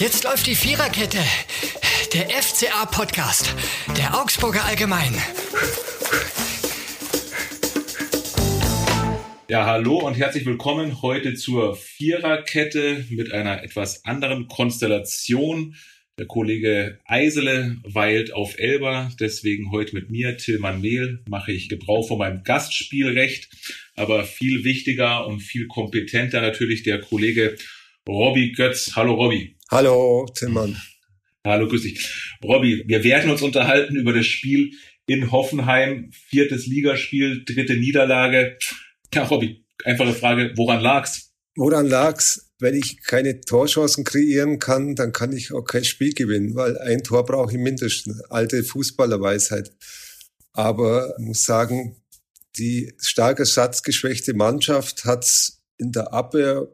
Jetzt läuft die Viererkette. Der FCA-Podcast. Der Augsburger Allgemein. Ja, hallo und herzlich willkommen heute zur Viererkette mit einer etwas anderen Konstellation. Der Kollege Eisele weilt auf Elba, deswegen heute mit mir, Tillmann Mehl, mache ich Gebrauch von meinem Gastspielrecht. Aber viel wichtiger und viel kompetenter natürlich der Kollege Robby Götz. Hallo Robby. Hallo, Tillmann. Hallo, grüß dich. Robby, wir werden uns unterhalten über das Spiel in Hoffenheim, viertes Ligaspiel, dritte Niederlage. Ja, Robby, einfache Frage, woran lag's? Woran lag's? Wenn ich keine Torchancen kreieren kann, dann kann ich auch kein Spiel gewinnen, weil ein Tor brauche ich mindestens. Alte Fußballerweisheit. Aber ich muss sagen, die starke satzgeschwächte Mannschaft hat's in der Abwehr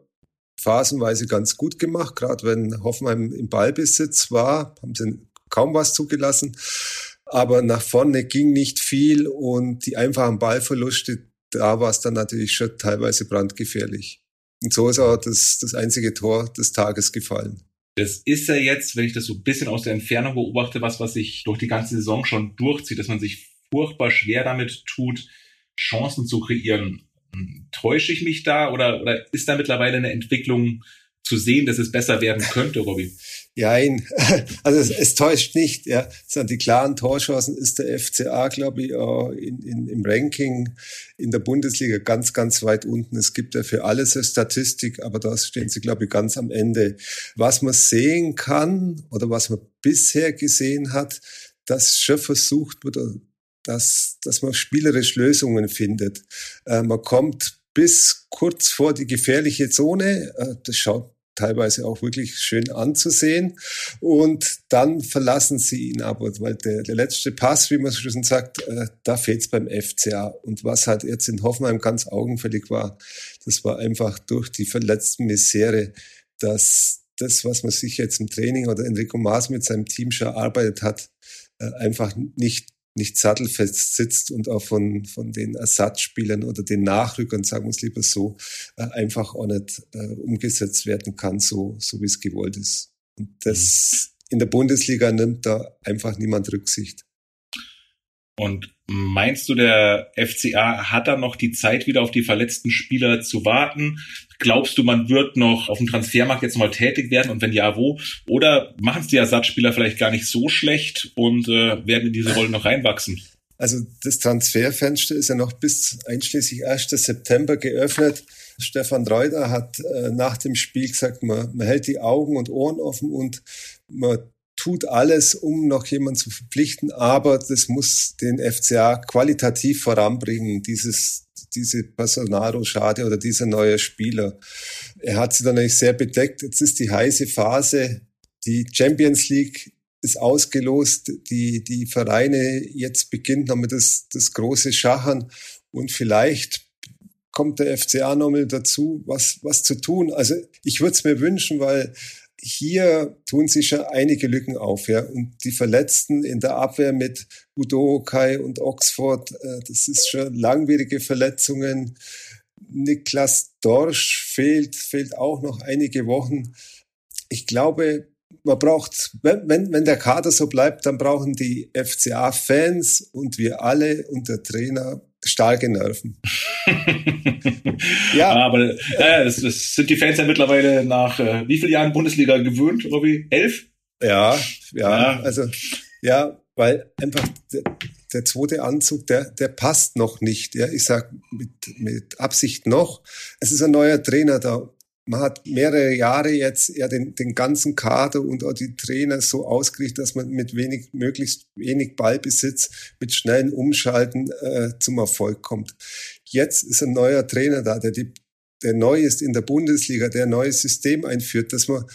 phasenweise ganz gut gemacht, gerade wenn Hoffenheim im Ballbesitz war, haben sie kaum was zugelassen. Aber nach vorne ging nicht viel und die einfachen Ballverluste, da war es dann natürlich schon teilweise brandgefährlich. Und so ist auch das, das einzige Tor des Tages gefallen. Das ist ja jetzt, wenn ich das so ein bisschen aus der Entfernung beobachte, was, was sich durch die ganze Saison schon durchzieht, dass man sich furchtbar schwer damit tut, Chancen zu kreieren. Täusche ich mich da oder, oder ist da mittlerweile eine Entwicklung zu sehen, dass es besser werden könnte, Robby? Nein, also es, es, täuscht nicht. Ja, die klaren Torchancen ist der FCA, glaube ich, in, in, im Ranking in der Bundesliga ganz, ganz weit unten. Es gibt ja für alles eine Statistik, aber da stehen sie, glaube ich, ganz am Ende. Was man sehen kann oder was man bisher gesehen hat, dass schon versucht wird, dass, dass man spielerisch Lösungen findet. Äh, man kommt bis kurz vor die gefährliche Zone. Äh, das schaut teilweise auch wirklich schön anzusehen. Und dann verlassen sie ihn aber, weil der, der letzte Pass, wie man so schon sagt, äh, da fehlt's beim FCA. Und was halt jetzt in Hoffenheim ganz augenfällig war, das war einfach durch die verletzten Misere, dass das, was man sich jetzt im Training oder Enrico Maas mit seinem Team schon erarbeitet hat, äh, einfach nicht nicht sattelfest sitzt und auch von, von den Ersatzspielern oder den Nachrückern, sagen wir es lieber so, äh, einfach auch nicht äh, umgesetzt werden kann, so, so wie es gewollt ist. Und das mhm. in der Bundesliga nimmt da einfach niemand Rücksicht. Und meinst du, der FCA hat da noch die Zeit, wieder auf die verletzten Spieler zu warten? Glaubst du, man wird noch auf dem Transfermarkt jetzt mal tätig werden und wenn ja, wo? Oder machen es die Ersatzspieler vielleicht gar nicht so schlecht und äh, werden in diese Rolle noch reinwachsen? Also das Transferfenster ist ja noch bis einschließlich 1. September geöffnet. Stefan Reuter hat äh, nach dem Spiel gesagt, man, man hält die Augen und Ohren offen und man tut alles, um noch jemanden zu verpflichten, aber das muss den FCA qualitativ voranbringen, dieses, diese Personalrochade oder dieser neue Spieler. Er hat sie dann natürlich sehr bedeckt. Jetzt ist die heiße Phase. Die Champions League ist ausgelost. Die, die Vereine, jetzt beginnt damit das, das große Schachern und vielleicht kommt der FCA nochmal dazu, was, was zu tun. Also ich würde es mir wünschen, weil hier tun sich schon einige Lücken auf, ja. Und die Verletzten in der Abwehr mit Udo Kai und Oxford, äh, das ist schon langwierige Verletzungen. Niklas Dorsch fehlt, fehlt auch noch einige Wochen. Ich glaube, man braucht, wenn, wenn, wenn der Kader so bleibt, dann brauchen die FCA-Fans und wir alle und der Trainer starke Nerven. ja, aber äh, das, das, sind die Fans ja mittlerweile nach äh, wie vielen Jahren Bundesliga gewöhnt, Robby? Elf? Ja, ja, ja, also ja, weil einfach der, der zweite Anzug, der, der passt noch nicht. Ja, ich sag mit, mit Absicht noch. Es ist ein neuer Trainer da man hat mehrere Jahre jetzt ja den, den ganzen Kader und auch die Trainer so ausgerichtet, dass man mit wenig, möglichst wenig Ballbesitz, mit schnellen Umschalten äh, zum Erfolg kommt. Jetzt ist ein neuer Trainer da, der, die, der neu ist in der Bundesliga, der ein neues System einführt, dass man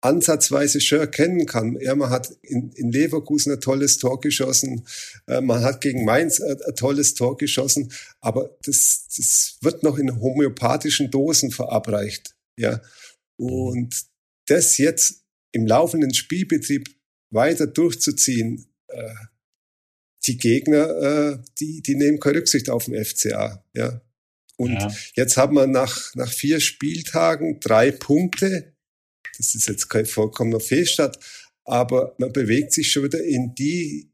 ansatzweise schon erkennen kann. Ja, man hat in, in Leverkusen ein tolles Tor geschossen, äh, man hat gegen Mainz ein, ein, tolles Tor geschossen, aber das, das wird noch in homöopathischen Dosen verabreicht. Ja. Und das jetzt im laufenden Spielbetrieb weiter durchzuziehen, äh, die Gegner, äh, die, die nehmen keine Rücksicht auf den FCA. Ja. Und ja. jetzt haben wir nach, nach vier Spieltagen drei Punkte. das ist jetzt kein vollkommener Fehlstart, aber man bewegt sich schon wieder in die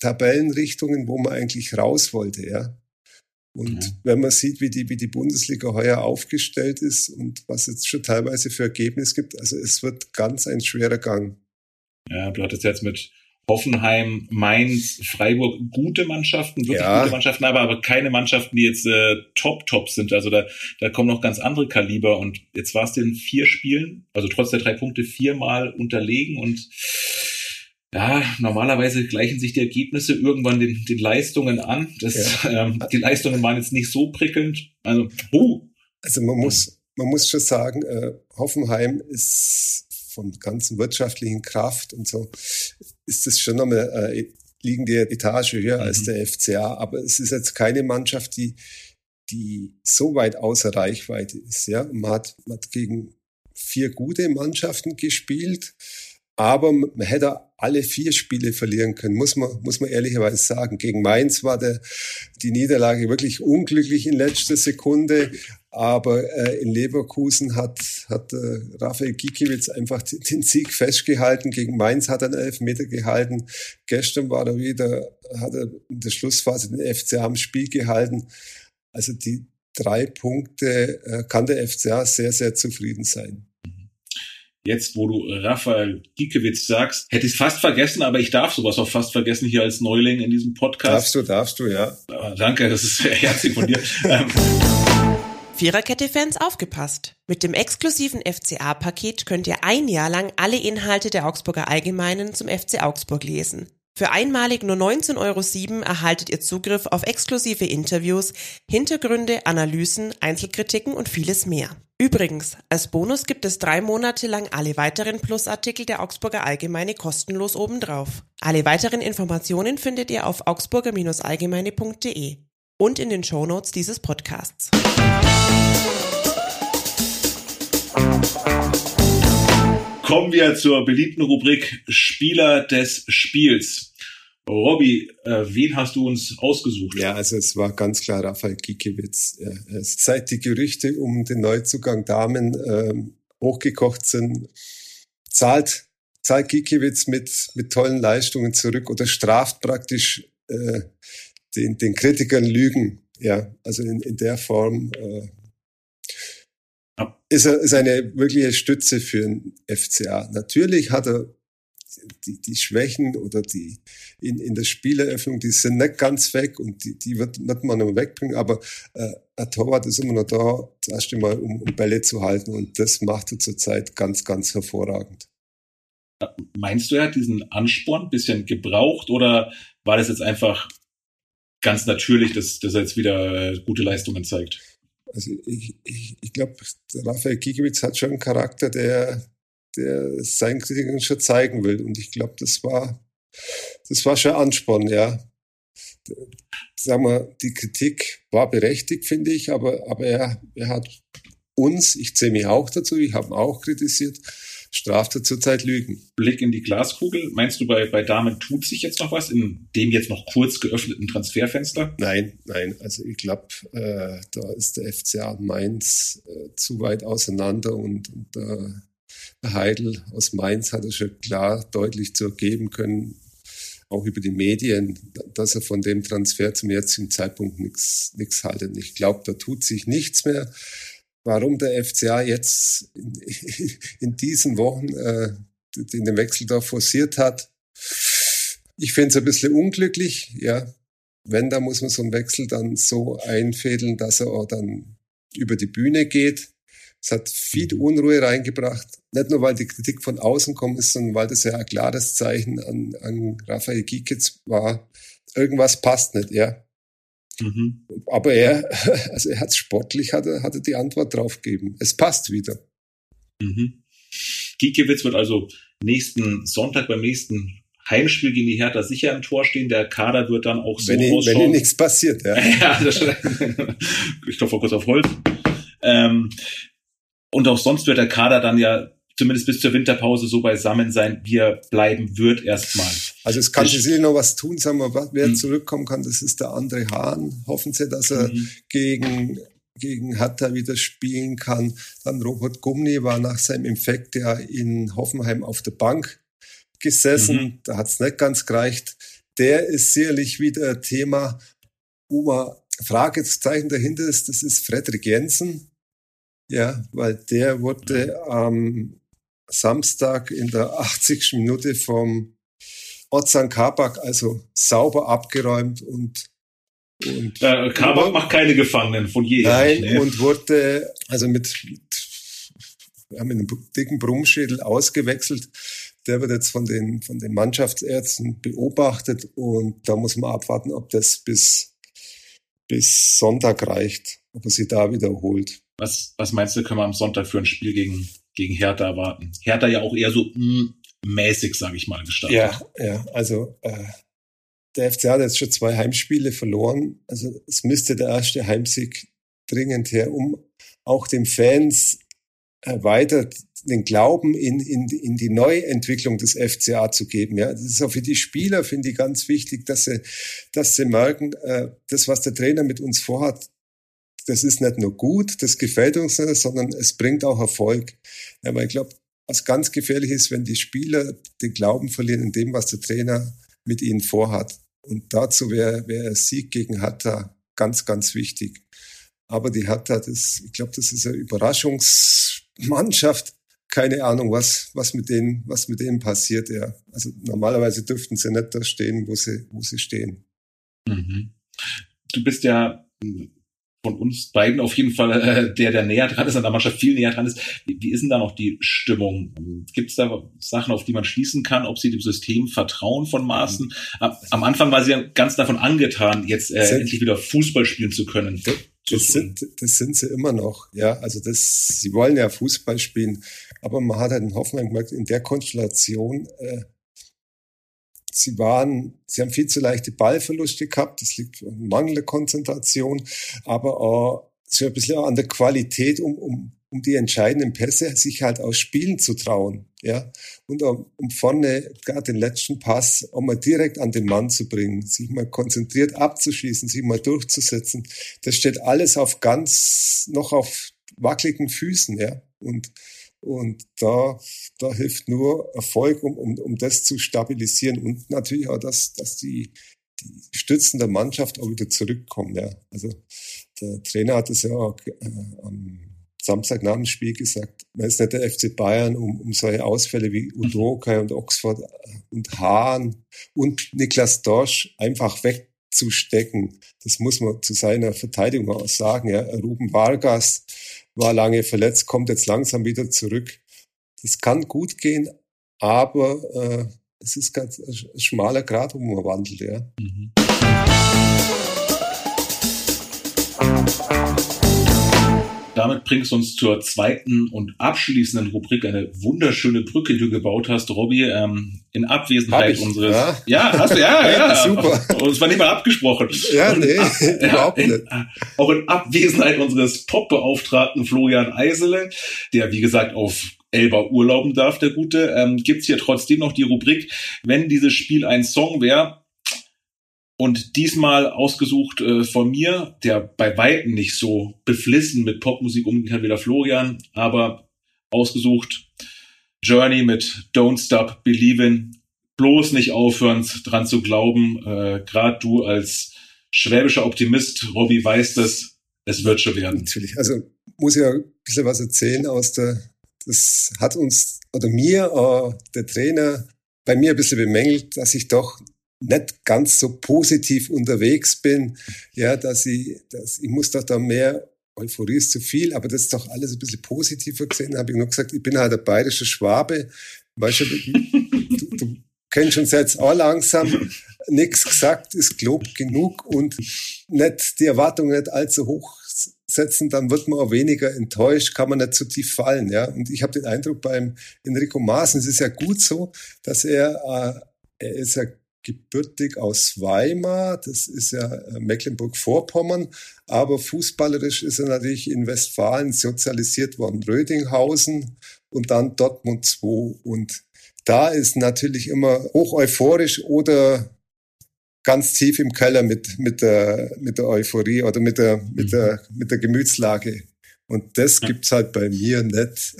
Tabellenrichtungen, wo man eigentlich raus wollte, ja. Und ja. wenn man sieht, wie die, wie die Bundesliga heuer aufgestellt ist und was es schon teilweise für Ergebnisse gibt, also es wird ganz ein schwerer Gang. Ja, du hattest jetzt mit Hoffenheim, Mainz, Freiburg gute Mannschaften, wirklich ja. gute Mannschaften, aber, aber keine Mannschaften, die jetzt äh, top, top sind. Also da, da kommen noch ganz andere Kaliber. Und jetzt war es in vier Spielen, also trotz der drei Punkte, viermal unterlegen und ja, normalerweise gleichen sich die Ergebnisse irgendwann den, den Leistungen an. Das, ja. ähm, die Leistungen waren jetzt nicht so prickelnd. Also, uh. also man muss, man muss schon sagen, äh, Hoffenheim ist von ganzen wirtschaftlichen Kraft und so, ist das schon nochmal äh, liegende Etage höher mhm. als der FCA. Aber es ist jetzt keine Mannschaft, die, die so weit außer Reichweite ist. Ja? Man, hat, man hat gegen vier gute Mannschaften gespielt, aber man hätte alle vier Spiele verlieren können, muss man, muss man ehrlicherweise sagen. Gegen Mainz war der, die Niederlage wirklich unglücklich in letzter Sekunde. Aber äh, in Leverkusen hat, hat äh, Raphael Gikiewicz einfach den Sieg festgehalten. Gegen Mainz hat er einen Elfmeter gehalten. Gestern war er wieder, hat er in der Schlussphase den FCA am Spiel gehalten. Also die drei Punkte äh, kann der FCA sehr, sehr zufrieden sein. Jetzt, wo du Raphael Giekewitz sagst, hätte ich es fast vergessen, aber ich darf sowas auch fast vergessen hier als Neuling in diesem Podcast. Darfst du, darfst du, ja. Ah, danke, das ist sehr herzlich von dir. Ähm, Viererkette-Fans aufgepasst. Mit dem exklusiven FCA-Paket könnt ihr ein Jahr lang alle Inhalte der Augsburger Allgemeinen zum FC Augsburg lesen. Für einmalig nur 19,07 Euro erhaltet ihr Zugriff auf exklusive Interviews, Hintergründe, Analysen, Einzelkritiken und vieles mehr. Übrigens, als Bonus gibt es drei Monate lang alle weiteren Plusartikel der Augsburger Allgemeine kostenlos obendrauf. Alle weiteren Informationen findet ihr auf augsburger-allgemeine.de und in den Shownotes dieses Podcasts. Kommen wir zur beliebten Rubrik Spieler des Spiels. Robby, äh, wen hast du uns ausgesucht? Ja, also es war ganz klar Raphael Gikiewicz. Ja, seit die Gerüchte um den Neuzugang Damen ähm, hochgekocht sind, zahlt, zahlt Gikiewicz mit, mit tollen Leistungen zurück oder straft praktisch äh, den, den Kritikern Lügen. Ja, also in, in der Form äh, ist er ist eine wirkliche Stütze für den FCA. Natürlich hat er die, die Schwächen oder die in, in der Spieleröffnung, die sind nicht ganz weg und die, die wird, wird man noch wegbringen, aber äh, ein Torwart ist immer noch da, das erste Mal, um, um Bälle zu halten und das macht er zurzeit ganz, ganz hervorragend. Meinst du, er hat diesen Ansporn ein bisschen gebraucht oder war das jetzt einfach ganz natürlich, dass, dass er jetzt wieder gute Leistungen zeigt? Also ich, ich, ich glaube, Raphael Gikiewicz hat schon einen Charakter, der, der seinen Kritikern schon zeigen will. Und ich glaube, das war, das war schon Ansporn, ja. Sagen wir, die Kritik war berechtigt, finde ich, aber, aber er, er hat uns, ich zähle mich auch dazu, ich habe ihn auch kritisiert, straft er zurzeit Lügen. Blick in die Glaskugel. Meinst du, bei, bei Damen tut sich jetzt noch was in dem jetzt noch kurz geöffneten Transferfenster? Nein, nein. Also ich glaube, äh, da ist der FCA Mainz äh, zu weit auseinander und, und äh, der Heidel aus Mainz hat er schon klar deutlich zu ergeben können, auch über die Medien, dass er von dem Transfer zum jetzigen Zeitpunkt nichts nichts haltet. Ich glaube, da tut sich nichts mehr warum der FCA jetzt in, in diesen Wochen äh, den Wechsel da forciert hat. Ich finde es ein bisschen unglücklich, ja. Wenn, da muss man so einen Wechsel dann so einfädeln, dass er auch dann über die Bühne geht. Es hat viel Unruhe reingebracht. Nicht nur, weil die Kritik von außen kommt sondern weil das ja ein klares Zeichen an, an Raphael Giekitz war. Irgendwas passt nicht, ja. Mhm. Aber er, also er hat sportlich, hat er, hat er die Antwort drauf gegeben. Es passt wieder. Mhm. Giekewitz wird also nächsten Sonntag beim nächsten Heimspiel gegen die Hertha sicher im Tor stehen. Der Kader wird dann auch so wenn ihn, ausschauen. Wenn ihm nichts passiert, ja. ja das, ich klopfe kurz auf Holz. Ähm, und auch sonst wird der Kader dann ja zumindest bis zur Winterpause so beisammen sein, wie er bleiben wird erstmal. Also es kann sich noch was tun, sagen wir, wer mhm. zurückkommen kann, das ist der andere Hahn. Hoffen Sie, dass er mhm. gegen gegen Hatta wieder spielen kann. Dann Robert Gumni war nach seinem Infekt ja in Hoffenheim auf der Bank gesessen. Mhm. Da hat's nicht ganz gereicht. Der ist sicherlich wieder Thema, wo man Fragezeichen dahinter ist. Das ist Frederik Jensen. Ja, weil der wurde am Samstag in der 80. Minute vom Ozan Kabak also sauber abgeräumt und und äh, Kabak macht keine Gefangenen von je. Nein, ne? und wurde also mit, mit, ja, mit einem dicken Brummschädel ausgewechselt. Der wird jetzt von den, von den Mannschaftsärzten beobachtet und da muss man abwarten, ob das bis, bis Sonntag reicht, ob er sich da wiederholt. Was, was meinst du, können wir am Sonntag für ein Spiel gegen, gegen Hertha erwarten? Hertha ja auch eher so mm, mäßig, sage ich mal, gestartet. Ja, ja, also äh, der FCA hat jetzt schon zwei Heimspiele verloren. Also es müsste der erste Heimsieg dringend her, um auch den Fans weiter den Glauben in, in, in die Neuentwicklung des FCA zu geben. Ja, das ist auch für die Spieler, finde ich, ganz wichtig, dass sie, dass sie merken, äh, das, was der Trainer mit uns vorhat, das ist nicht nur gut, das gefällt uns nicht, sondern es bringt auch Erfolg. Ja, weil ich glaube, was ganz gefährlich ist, wenn die Spieler den Glauben verlieren in dem, was der Trainer mit ihnen vorhat. Und dazu wäre wär Sieg gegen Hatta ganz, ganz wichtig. Aber die Hatta, das, ich glaube, das ist eine Überraschungsmannschaft. Keine Ahnung, was, was mit denen, was mit denen passiert, ja. Also normalerweise dürften sie nicht da stehen, wo sie, wo sie stehen. Mhm. Du bist ja von uns beiden auf jeden Fall äh, der, der näher dran ist, an der Mannschaft viel näher dran ist. Wie, wie ist denn da noch die Stimmung? Gibt es da Sachen, auf die man schließen kann, ob sie dem System vertrauen von Maßen? Am, am Anfang war sie ja ganz davon angetan, jetzt äh, endlich wieder Fußball spielen zu können. Das, das, sind, das sind sie immer noch, ja. Also das, sie wollen ja Fußball spielen, aber man hat halt in Hoffenheim gemerkt, in der Konstellation äh, sie waren, sie haben viel zu leichte Ballverluste gehabt. Das liegt an mangelnder Konzentration, aber auch so ein bisschen an der Qualität, um, um, um die entscheidenden Pässe sich halt aus Spielen zu trauen, ja. Und um, um vorne gerade den letzten Pass auch mal direkt an den Mann zu bringen, sich mal konzentriert abzuschließen, sich mal durchzusetzen. Das steht alles auf ganz, noch auf wackeligen Füßen, ja. Und und da, da hilft nur Erfolg, um, um, um das zu stabilisieren und natürlich auch, dass, dass die, die Stützen der Mannschaft auch wieder zurückkommen. Ja. Also der Trainer hat es ja auch äh, am Samstag nach dem Spiel gesagt, man ist nicht der FC Bayern, um, um solche Ausfälle wie Udokai und Oxford äh, und Hahn und Niklas Dorsch einfach wegzustecken. Das muss man zu seiner Verteidigung auch sagen. Ja. Ruben Vargas war lange verletzt, kommt jetzt langsam wieder zurück. Das kann gut gehen, aber äh, es ist ganz ein schmaler Grad, wo man wandelt, ja. Mhm. Damit bringst du uns zur zweiten und abschließenden Rubrik, eine wunderschöne Brücke, die du gebaut hast, Robby, ähm, in Abwesenheit unseres. Ja? ja, hast du, ja, ja. Super. Und es war nicht mal abgesprochen. Ja, nee, ab, überhaupt nicht. In, auch in Abwesenheit unseres Top-Beauftragten Florian Eisele, der, wie gesagt, auf Elba urlauben darf, der Gute, ähm, gibt hier trotzdem noch die Rubrik, wenn dieses Spiel ein Song wäre, und diesmal ausgesucht äh, von mir, der bei Weitem nicht so beflissen mit Popmusik umgehen kann wie der Florian, aber ausgesucht Journey mit Don't Stop Believing. Bloß nicht aufhören, dran zu glauben. Äh, Gerade du als schwäbischer Optimist, Robby, weißt es, es wird schon werden. Natürlich. Also muss ich ja ein bisschen was erzählen aus der, das hat uns oder mir, äh, der Trainer, bei mir ein bisschen bemängelt, dass ich doch nicht ganz so positiv unterwegs bin, ja, dass ich, dass ich muss doch da mehr Euphorie ist zu viel, aber das ist doch alles ein bisschen positiver gesehen. Habe ich nur gesagt, ich bin halt der bayerische Schwabe. Weißt du, du, du kennst uns jetzt auch langsam. Nichts gesagt ist gelobt genug und nicht die Erwartungen nicht allzu hoch setzen, dann wird man auch weniger enttäuscht, kann man nicht zu tief fallen. Ja? Und ich habe den Eindruck beim Enrico Maaßen, es ist ja gut so, dass er, äh, er ist ja gebürtig aus Weimar, das ist ja äh, Mecklenburg-Vorpommern, aber fußballerisch ist er natürlich in Westfalen sozialisiert worden, Rödinghausen und dann Dortmund 2 und da ist natürlich immer hoch euphorisch oder ganz tief im Keller mit, mit, der, mit der Euphorie oder mit der, mit der, mit der Gemütslage. Und das gibt's halt bei mir nicht.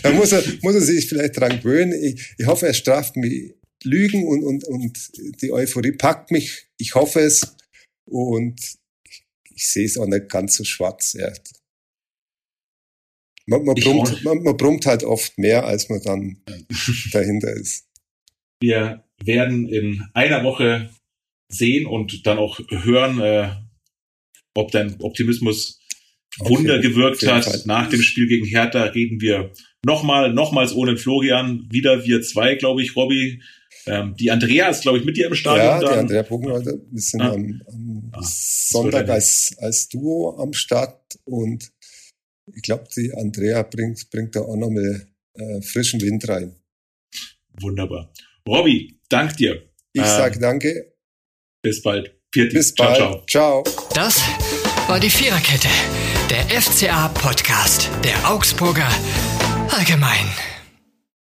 da muss er, muss er sich vielleicht dran gewöhnen. Ich, ich hoffe, er straft mich Lügen und, und, und die Euphorie packt mich. Ich hoffe es. Und ich, ich sehe es auch nicht ganz so schwarz. Ja. Man, man, brummt, man, man brummt halt oft mehr, als man dann dahinter ist. Wir werden in einer Woche sehen und dann auch hören, äh, ob dein Optimismus Wunder okay, gewirkt hat. Fall. Nach dem Spiel gegen Hertha reden wir nochmal, nochmals ohne Florian, wieder wir zwei, glaube ich, Robby. Ähm, die Andrea ist, glaube ich, mit dir im Stadion. Ja, dann. die Andrea Bogenwalder. Wir sind ah. am, am ah, Sonntag als, als Duo am Start und ich glaube, die Andrea bringt, bringt da auch nochmal äh, frischen Wind rein. Wunderbar. Robby, dank dir. Ich ähm, sage danke. Bis bald. Vierti. Bis bald. Ciao, ciao. ciao. Das war die Viererkette, der FCA-Podcast der Augsburger Allgemein.